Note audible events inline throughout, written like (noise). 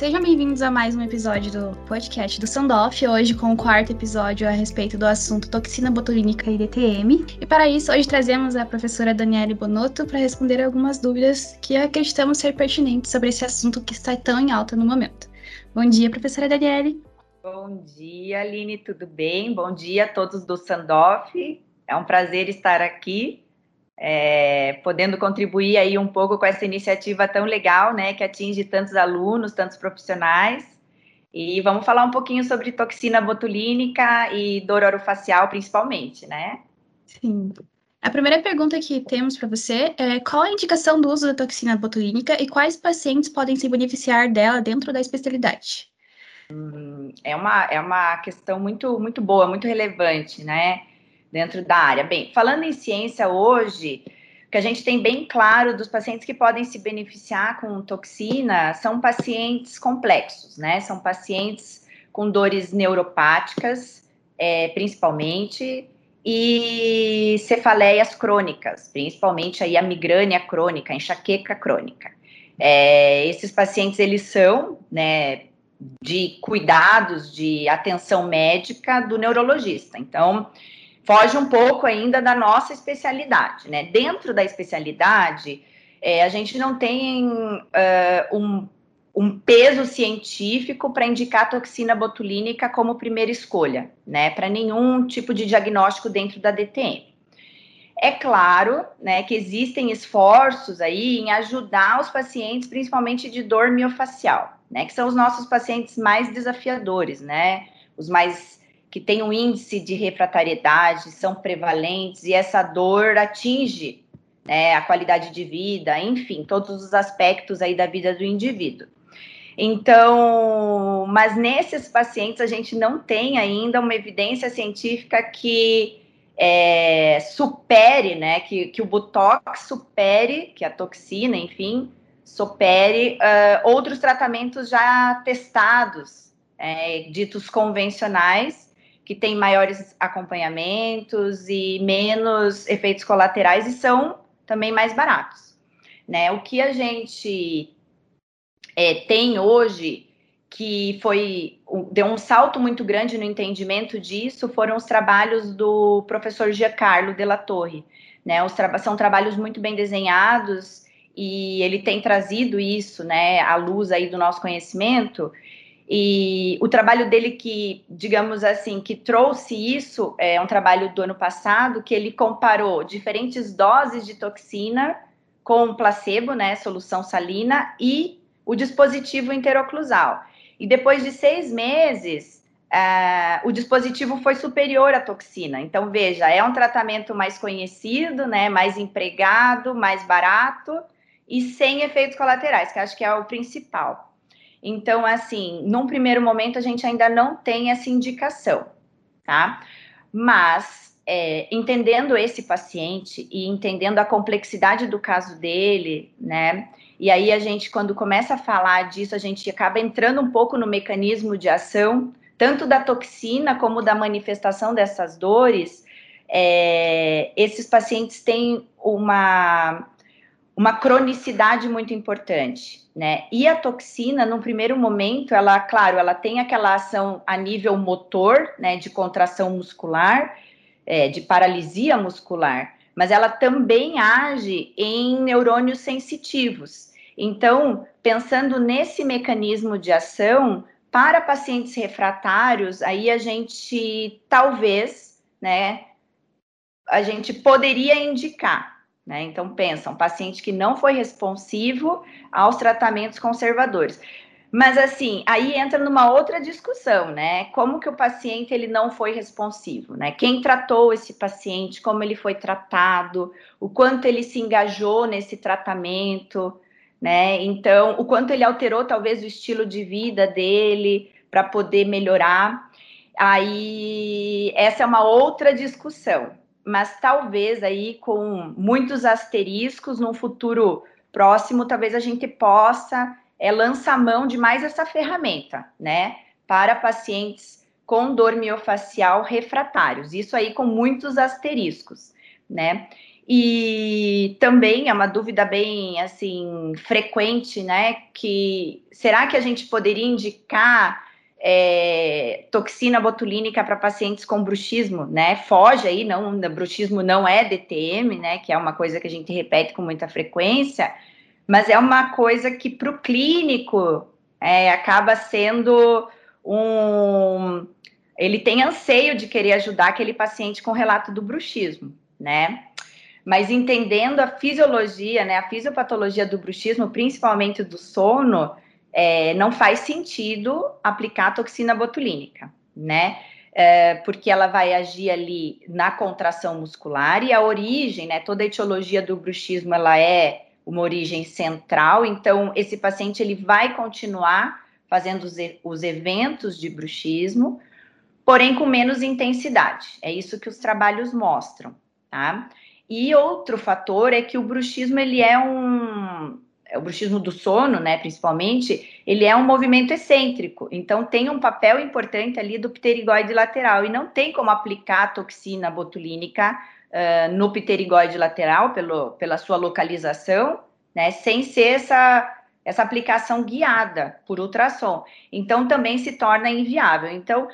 Sejam bem-vindos a mais um episódio do podcast do Sandoff, hoje com o quarto episódio a respeito do assunto toxina botulínica e DTM. E para isso, hoje trazemos a professora Daniele Bonotto para responder algumas dúvidas que acreditamos ser pertinentes sobre esse assunto que está tão em alta no momento. Bom dia, professora Daniele. Bom dia, Aline, tudo bem? Bom dia a todos do Sandoff. É um prazer estar aqui é, podendo contribuir aí um pouco com essa iniciativa tão legal, né, que atinge tantos alunos, tantos profissionais. E vamos falar um pouquinho sobre toxina botulínica e dor orofacial, principalmente, né? Sim. A primeira pergunta que temos para você é qual a indicação do uso da toxina botulínica e quais pacientes podem se beneficiar dela dentro da especialidade? Hum, é, uma, é uma questão muito, muito boa, muito relevante, né? Dentro da área. Bem, falando em ciência hoje, que a gente tem bem claro dos pacientes que podem se beneficiar com toxina são pacientes complexos, né? São pacientes com dores neuropáticas, é, principalmente, e cefaleias crônicas, principalmente aí a migrânia crônica, a enxaqueca crônica. É, esses pacientes, eles são, né, de cuidados, de atenção médica do neurologista. Então, foge um pouco ainda da nossa especialidade, né? Dentro da especialidade, é, a gente não tem uh, um, um, peso científico para indicar toxina botulínica como primeira escolha, né? Para nenhum tipo de diagnóstico dentro da DTM. É claro, né, que existem esforços aí em ajudar os pacientes, principalmente de dor miofacial, né, que são os nossos pacientes mais desafiadores, né, os mais que têm um índice de refratariedade, são prevalentes e essa dor atinge né, a qualidade de vida, enfim, todos os aspectos aí da vida do indivíduo. Então, mas nesses pacientes a gente não tem ainda uma evidência científica que é, supere, né, que, que o Botox supere, que a toxina, enfim, supere uh, outros tratamentos já testados, é, ditos convencionais, que têm maiores acompanhamentos e menos efeitos colaterais e são também mais baratos. Né? O que a gente é, tem hoje que foi deu um salto muito grande no entendimento disso foram os trabalhos do professor Giancarlo Della Torre, né? Os tra são trabalhos muito bem desenhados e ele tem trazido isso, né, à luz aí do nosso conhecimento e o trabalho dele que, digamos assim, que trouxe isso é um trabalho do ano passado que ele comparou diferentes doses de toxina com placebo, né, solução salina e o dispositivo interoclusal. E depois de seis meses, uh, o dispositivo foi superior à toxina. Então veja, é um tratamento mais conhecido, né, mais empregado, mais barato e sem efeitos colaterais, que acho que é o principal. Então, assim, num primeiro momento a gente ainda não tem essa indicação, tá? Mas é, entendendo esse paciente e entendendo a complexidade do caso dele, né? E aí a gente, quando começa a falar disso, a gente acaba entrando um pouco no mecanismo de ação, tanto da toxina como da manifestação dessas dores. É, esses pacientes têm uma, uma cronicidade muito importante né? E a toxina, no primeiro momento, ela, claro, ela tem aquela ação a nível motor, né, de contração muscular, é, de paralisia muscular, mas ela também age em neurônios sensitivos. Então, pensando nesse mecanismo de ação, para pacientes refratários, aí a gente talvez, né, a gente poderia indicar né? Então, pensa, um paciente que não foi responsivo aos tratamentos conservadores. Mas assim, aí entra numa outra discussão, né? Como que o paciente ele não foi responsivo, né? Quem tratou esse paciente, como ele foi tratado, o quanto ele se engajou nesse tratamento, né? Então, o quanto ele alterou talvez o estilo de vida dele para poder melhorar. Aí essa é uma outra discussão, mas talvez aí com muitos asteriscos no futuro próximo, talvez a gente possa é, lançar mão de mais essa ferramenta, né, para pacientes com dor miofacial refratários. Isso aí com muitos asteriscos, né? E também é uma dúvida bem assim frequente, né? Que será que a gente poderia indicar é, toxina botulínica para pacientes com bruxismo, né? Foge aí, não, bruxismo não é DTM, né? Que é uma coisa que a gente repete com muita frequência, mas é uma coisa que para o clínico é, acaba sendo um. Ele tem anseio de querer ajudar aquele paciente com relato do bruxismo, né? mas entendendo a fisiologia, né, a fisiopatologia do bruxismo, principalmente do sono, é, não faz sentido aplicar toxina botulínica, né? É, porque ela vai agir ali na contração muscular e a origem, né? Toda a etiologia do bruxismo ela é uma origem central, então esse paciente ele vai continuar fazendo os, os eventos de bruxismo, porém com menos intensidade. É isso que os trabalhos mostram, tá? E outro fator é que o bruxismo ele é um o bruxismo do sono, né, principalmente, ele é um movimento excêntrico, então tem um papel importante ali do pterigóide lateral e não tem como aplicar a toxina botulínica uh, no pterigóide lateral pelo, pela sua localização, né, sem ser essa essa aplicação guiada por ultrassom. Então também se torna inviável. Então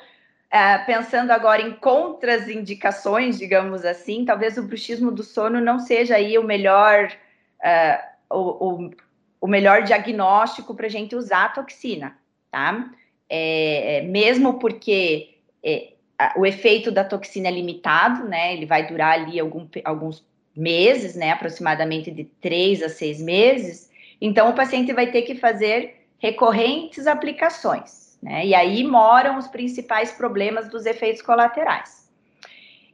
Uh, pensando agora em contraindicações, digamos assim, talvez o bruxismo do sono não seja aí o melhor, uh, o, o, o, melhor diagnóstico para a gente usar a toxina, tá? É, é, mesmo porque é, o efeito da toxina é limitado, né? Ele vai durar ali algum, alguns meses, né? Aproximadamente de três a seis meses. Então, o paciente vai ter que fazer recorrentes aplicações. Né? E aí moram os principais problemas dos efeitos colaterais.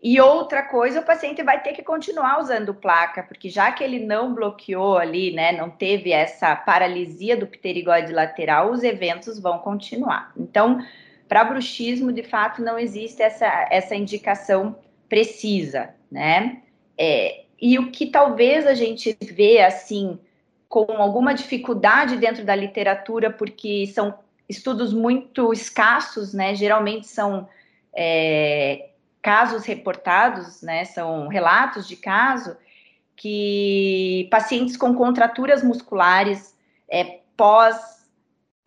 E outra coisa, o paciente vai ter que continuar usando placa, porque já que ele não bloqueou ali, né, não teve essa paralisia do pterigóide lateral, os eventos vão continuar. Então, para bruxismo, de fato, não existe essa, essa indicação precisa, né? É, e o que talvez a gente vê, assim, com alguma dificuldade dentro da literatura, porque são estudos muito escassos, né? Geralmente são é, casos reportados, né? São relatos de caso que pacientes com contraturas musculares é, pós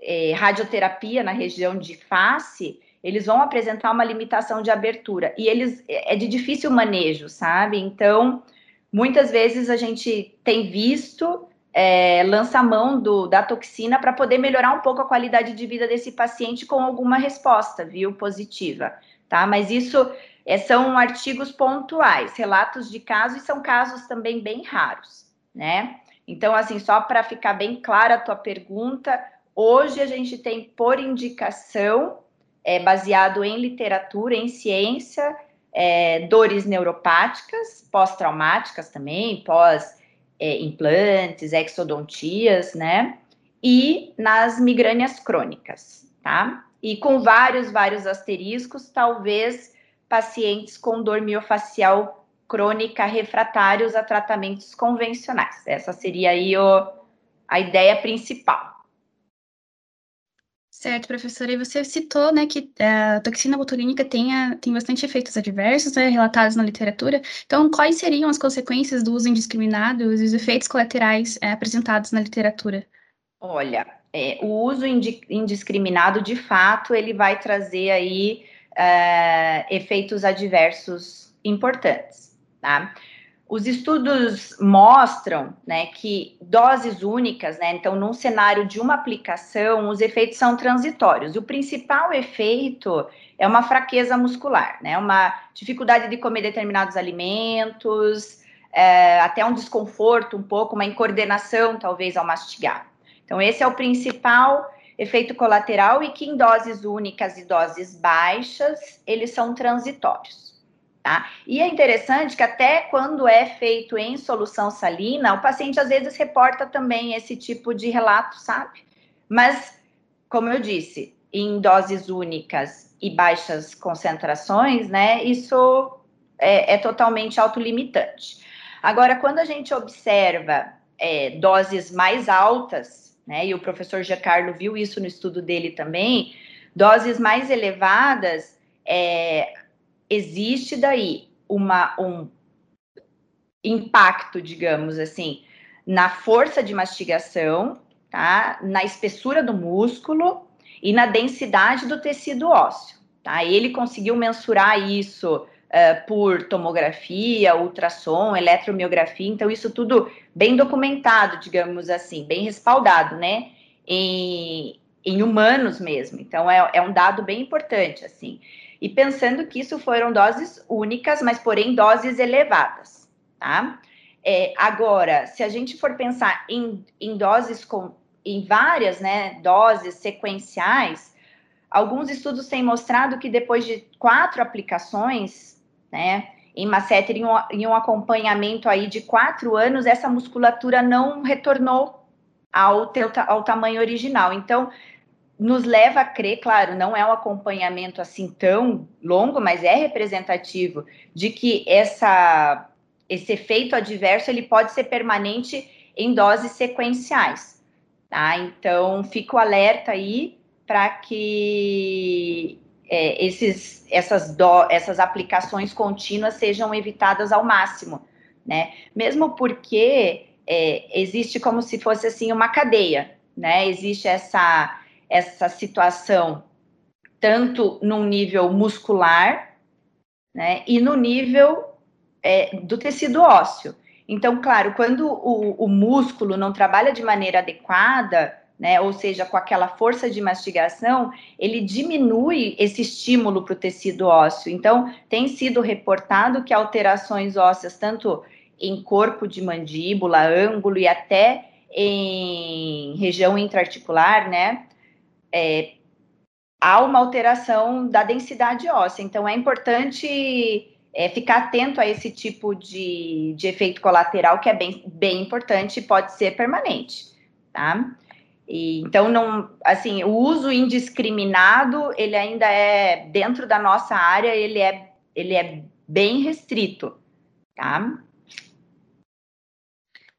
é, radioterapia na região de face, eles vão apresentar uma limitação de abertura e eles é de difícil manejo, sabe? Então, muitas vezes a gente tem visto é, mão do, da toxina para poder melhorar um pouco a qualidade de vida desse paciente com alguma resposta, viu, positiva, tá? Mas isso é, são artigos pontuais, relatos de casos, e são casos também bem raros, né? Então, assim, só para ficar bem clara a tua pergunta, hoje a gente tem por indicação, é, baseado em literatura, em ciência, é, dores neuropáticas, pós-traumáticas também, pós é, exodontias, né? E nas migrânias crônicas, tá? E com vários, vários asteriscos, talvez pacientes com dor miofacial crônica refratários a tratamentos convencionais. Essa seria aí o, a ideia principal. Certo, professora. E você citou, né, que é, a toxina botulínica tem, a, tem bastante efeitos adversos, né, relatados na literatura. Então, quais seriam as consequências do uso indiscriminado e os efeitos colaterais é, apresentados na literatura? Olha, é, o uso indiscriminado, de fato, ele vai trazer aí é, efeitos adversos importantes, tá? Os estudos mostram né, que doses únicas, né, então, num cenário de uma aplicação, os efeitos são transitórios. O principal efeito é uma fraqueza muscular, né, uma dificuldade de comer determinados alimentos, é, até um desconforto um pouco, uma incoordenação, talvez, ao mastigar. Então, esse é o principal efeito colateral e que em doses únicas e doses baixas, eles são transitórios. Tá? E é interessante que até quando é feito em solução salina, o paciente às vezes reporta também esse tipo de relato, sabe? Mas, como eu disse, em doses únicas e baixas concentrações, né, isso é, é totalmente autolimitante. Agora, quando a gente observa é, doses mais altas, né, e o professor Giancarlo viu isso no estudo dele também, doses mais elevadas, é, existe daí uma, um impacto, digamos assim, na força de mastigação, tá? Na espessura do músculo e na densidade do tecido ósseo, tá? Ele conseguiu mensurar isso uh, por tomografia, ultrassom, eletromiografia, então isso tudo bem documentado, digamos assim, bem respaldado, né? Em, em humanos mesmo. Então é, é um dado bem importante, assim. E pensando que isso foram doses únicas, mas porém doses elevadas, tá? É, agora, se a gente for pensar em, em doses com em várias né, doses sequenciais, alguns estudos têm mostrado que depois de quatro aplicações, né, em masseter, em um, em um acompanhamento aí de quatro anos, essa musculatura não retornou ao, teu, ao tamanho original. Então, nos leva a crer, claro, não é um acompanhamento assim tão longo, mas é representativo de que essa, esse efeito adverso ele pode ser permanente em doses sequenciais. Tá? Então, fico alerta aí para que é, esses, essas, do, essas aplicações contínuas sejam evitadas ao máximo, né? Mesmo porque é, existe como se fosse assim uma cadeia, né? Existe essa, essa situação tanto no nível muscular, né? E no nível é, do tecido ósseo. Então, claro, quando o, o músculo não trabalha de maneira adequada, né, ou seja, com aquela força de mastigação, ele diminui esse estímulo para o tecido ósseo. Então, tem sido reportado que alterações ósseas, tanto em corpo de mandíbula, ângulo e até em região intraarticular, né, é, há uma alteração da densidade óssea. Então, é importante é, ficar atento a esse tipo de, de efeito colateral que é bem, bem importante e pode ser permanente, tá? E, então, não, assim, o uso indiscriminado, ele ainda é, dentro da nossa área, ele é, ele é bem restrito, tá?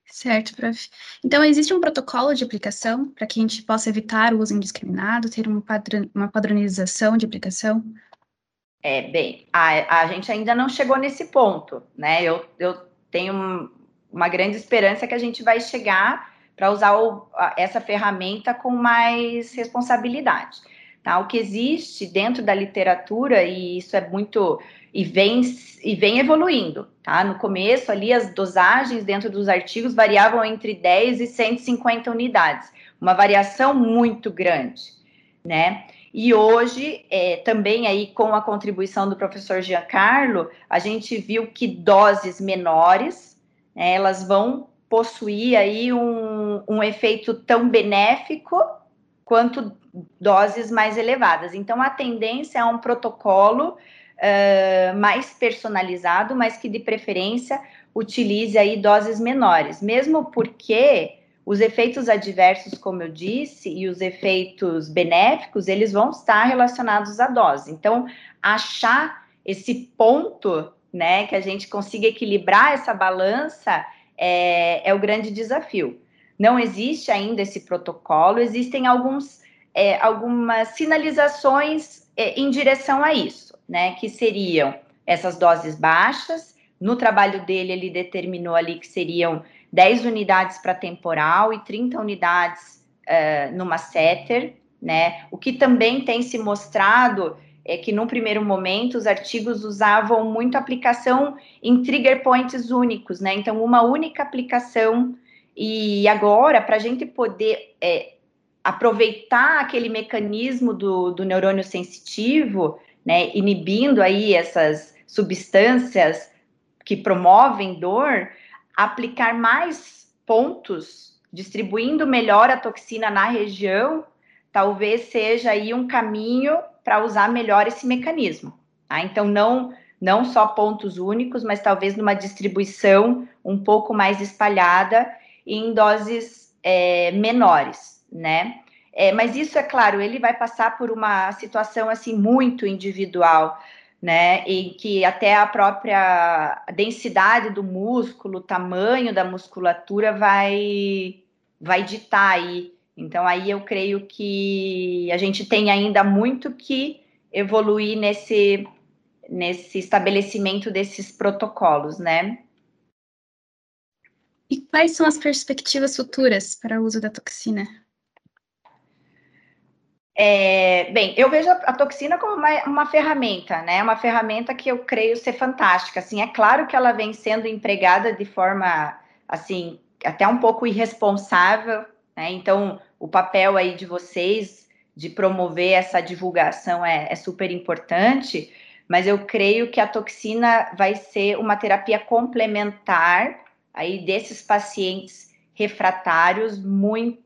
Certo, prof. Então, existe um protocolo de aplicação para que a gente possa evitar o uso indiscriminado, ter uma, padron, uma padronização de aplicação? É, bem, a, a gente ainda não chegou nesse ponto, né? Eu, eu tenho uma grande esperança que a gente vai chegar para usar o, essa ferramenta com mais responsabilidade. Tá? O que existe dentro da literatura, e isso é muito. e vem, e vem evoluindo. Tá? No começo, ali, as dosagens dentro dos artigos variavam entre 10 e 150 unidades, uma variação muito grande, né? E hoje, é, também aí com a contribuição do professor Giancarlo, a gente viu que doses menores, né, elas vão possuir aí um, um efeito tão benéfico quanto doses mais elevadas. Então, a tendência é um protocolo uh, mais personalizado, mas que de preferência utilize aí doses menores, mesmo porque os efeitos adversos, como eu disse, e os efeitos benéficos, eles vão estar relacionados à dose. Então, achar esse ponto, né, que a gente consiga equilibrar essa balança é, é o grande desafio. Não existe ainda esse protocolo, existem alguns, é, algumas sinalizações é, em direção a isso, né, que seriam essas doses baixas. No trabalho dele, ele determinou ali que seriam 10 unidades para temporal e 30 unidades uh, numa setter, né? O que também tem se mostrado é que, num primeiro momento, os artigos usavam muito aplicação em trigger points únicos, né? Então, uma única aplicação. E agora, para a gente poder é, aproveitar aquele mecanismo do, do neurônio sensitivo, né? Inibindo aí essas substâncias que promovem dor, aplicar mais pontos, distribuindo melhor a toxina na região, talvez seja aí um caminho para usar melhor esse mecanismo. Tá? Então, não, não só pontos únicos, mas talvez numa distribuição um pouco mais espalhada em doses é, menores, né? É, mas isso, é claro, ele vai passar por uma situação assim muito individual né? Em que até a própria densidade do músculo, o tamanho da musculatura vai vai ditar aí. Então aí eu creio que a gente tem ainda muito que evoluir nesse nesse estabelecimento desses protocolos, né? E quais são as perspectivas futuras para o uso da toxina? É, bem, eu vejo a, toxina como uma, uma, ferramenta, né? Uma ferramenta que eu creio ser fantástica. Assim, é claro que ela vem sendo empregada de forma, assim, até um pouco irresponsável, né? Então, o papel aí de vocês de promover essa divulgação é, é super importante, mas eu creio que a toxina vai ser uma terapia complementar aí desses pacientes refratários muito,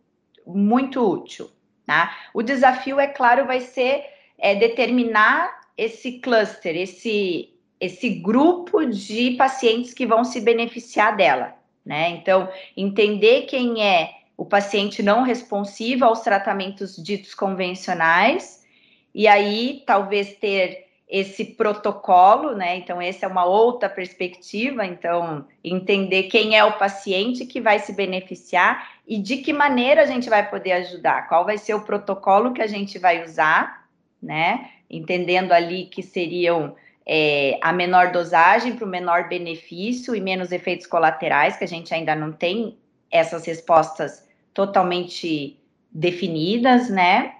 muito útil. Tá? O desafio, é claro, vai ser é, determinar esse cluster, esse, esse grupo de pacientes que vão se beneficiar dela. Né? Então, entender quem é o paciente não responsivo aos tratamentos ditos convencionais, e aí talvez ter esse protocolo, né? Então, essa é uma outra perspectiva. Então, entender quem é o paciente que vai se beneficiar e de que maneira a gente vai poder ajudar, qual vai ser o protocolo que a gente vai usar, né? Entendendo ali que seriam é, a menor dosagem para o menor benefício e menos efeitos colaterais, que a gente ainda não tem essas respostas totalmente definidas, né?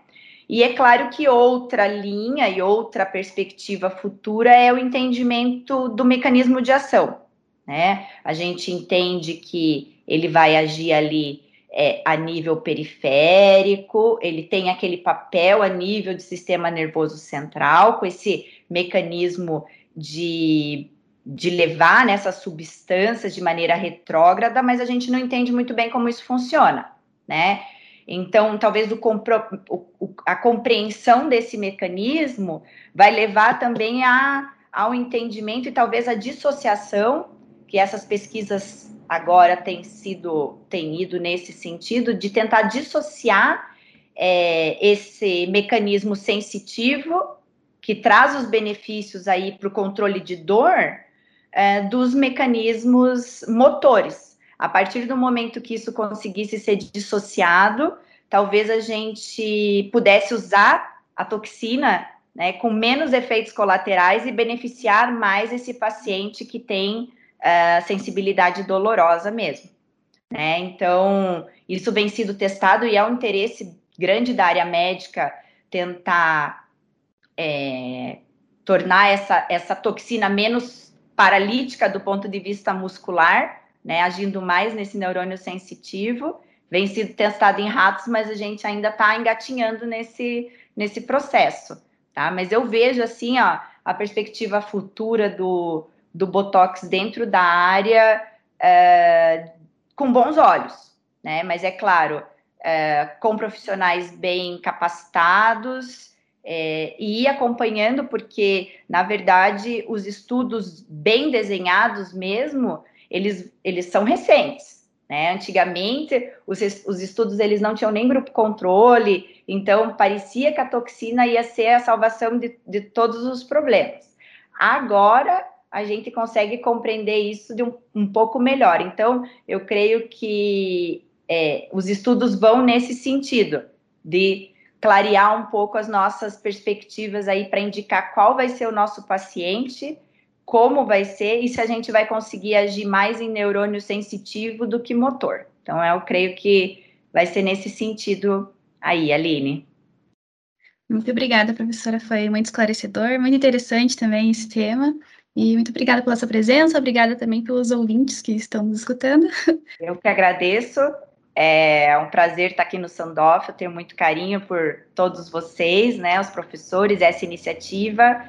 E é claro que outra linha e outra perspectiva futura é o entendimento do mecanismo de ação, né? A gente entende que ele vai agir ali é, a nível periférico, ele tem aquele papel a nível de sistema nervoso central, com esse mecanismo de, de levar nessas substâncias de maneira retrógrada, mas a gente não entende muito bem como isso funciona, né? Então, talvez o, o, a compreensão desse mecanismo vai levar também a, ao entendimento e talvez a dissociação, que essas pesquisas agora têm sido, têm ido nesse sentido, de tentar dissociar é, esse mecanismo sensitivo que traz os benefícios aí para o controle de dor é, dos mecanismos motores. A partir do momento que isso conseguisse ser dissociado, talvez a gente pudesse usar a toxina né, com menos efeitos colaterais e beneficiar mais esse paciente que tem uh, sensibilidade dolorosa mesmo. Né? Então, isso vem sido testado e é um interesse grande da área médica tentar é, tornar essa, essa toxina menos paralítica do ponto de vista muscular né, agindo mais nesse neurônio sensitivo. Vem sido testado em ratos, mas a gente ainda está engatinhando nesse, nesse processo, tá? Mas eu vejo, assim, ó, a perspectiva futura do, do Botox dentro da área é, com bons olhos, né? Mas é claro, é, com profissionais bem capacitados é, e acompanhando, porque, na verdade, os estudos bem desenhados mesmo, eles, eles são recentes. Né? Antigamente, os, os estudos eles não tinham nem grupo controle, então parecia que a toxina ia ser a salvação de, de todos os problemas. Agora, a gente consegue compreender isso de um, um pouco melhor. Então, eu creio que é, os estudos vão nesse sentido, de clarear um pouco as nossas perspectivas aí para indicar qual vai ser o nosso paciente como vai ser e se a gente vai conseguir agir mais em neurônio sensitivo do que motor. Então, eu creio que vai ser nesse sentido aí, Aline. Muito obrigada, professora. Foi muito esclarecedor, muito interessante também esse tema. E muito obrigada pela sua presença, obrigada também pelos ouvintes que estão nos escutando. (laughs) Eu que agradeço. É um prazer estar aqui no Sandoff. Eu tenho muito carinho por todos vocês, né, os professores, essa iniciativa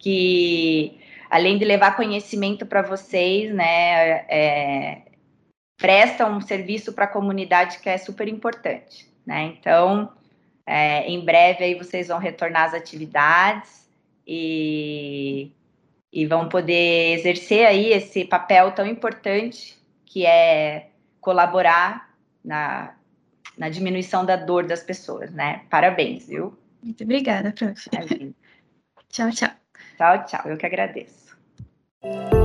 que além de levar conhecimento para vocês, né, é, presta um serviço para a comunidade que é super importante, né? Então, é, em breve aí vocês vão retornar às atividades e, e vão poder exercer aí esse papel tão importante que é colaborar na, na diminuição da dor das pessoas, né? Parabéns, viu? Muito obrigada, prof. tchau, tchau. Tchau, tchau. Eu que agradeço. Thank you.